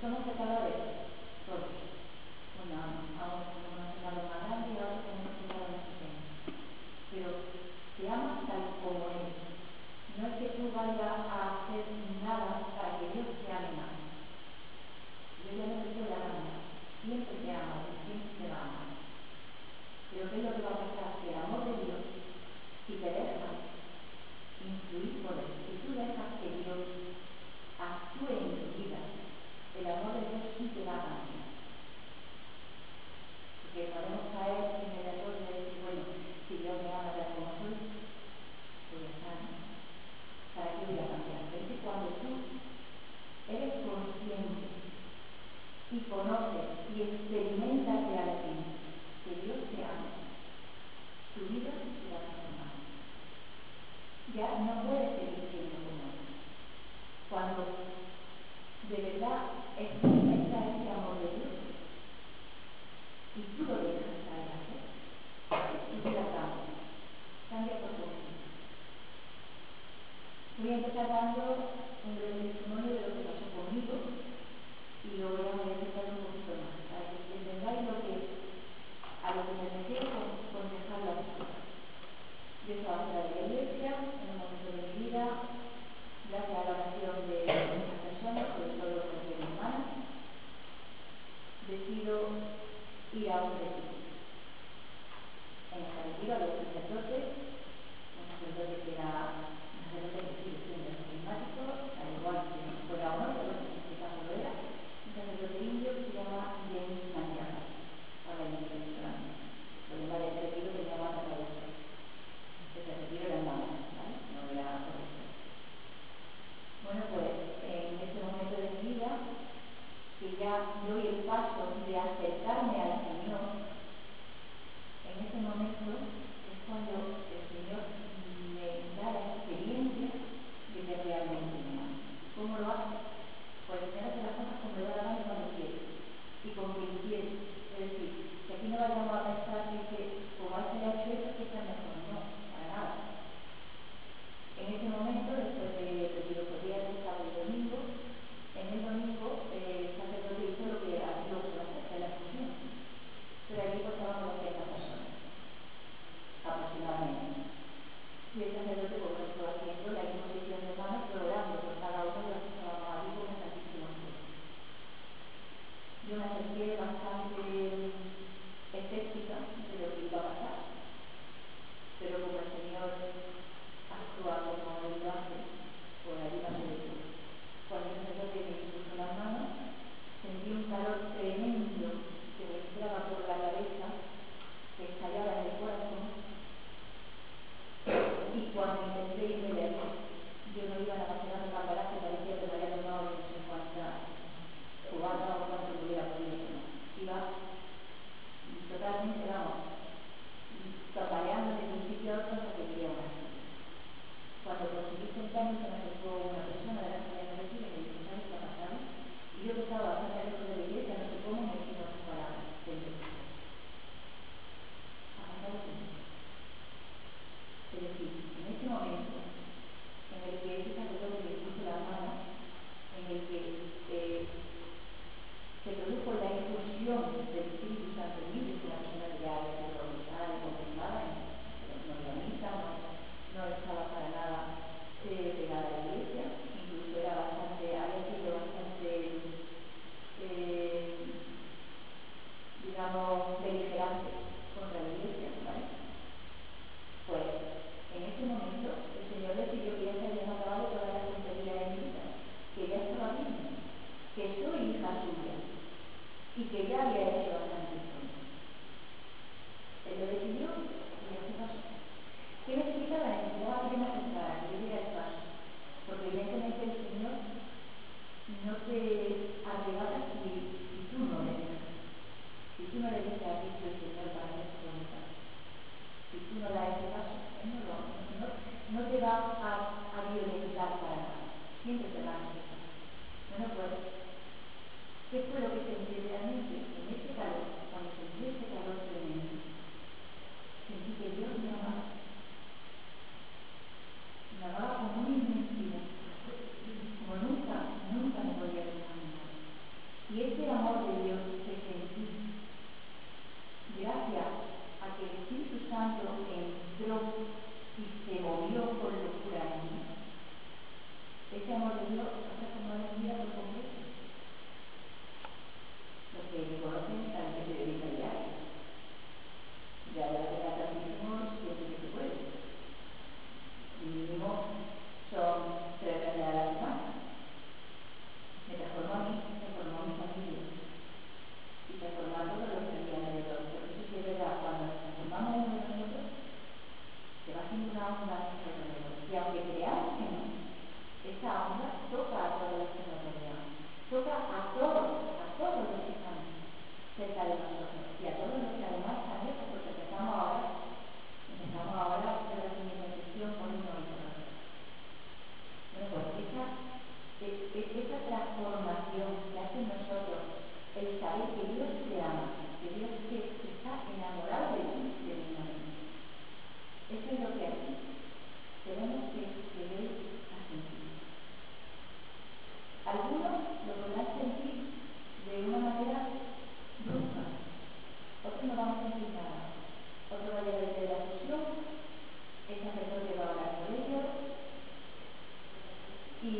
Tal Yeah, no way.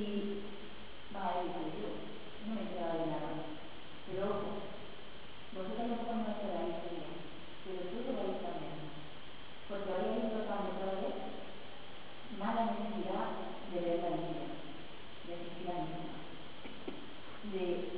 y va a ir a Dios. No me queda de nada. Pero ojo, vosotros no podemos hacer la historia, pero tú lo vais también. Porque habéis visto cuando todo mala necesidad de ver la vida, de sentir la misma, de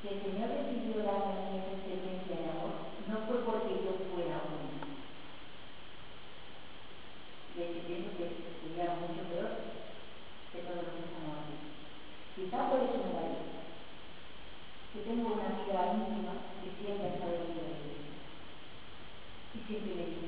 Si el Señor decidió darme a mí esa experiencia de amor, no fue porque yo fuera buena. De hecho, pienso que estuviera mucho peor que todo lo que estamos. Quizá por eso me la. Yo tengo una amiga íntima que siempre ha estado en la iglesia. Y siempre le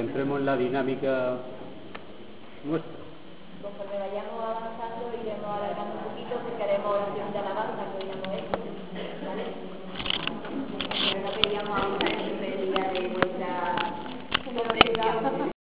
que entremos en la dinámica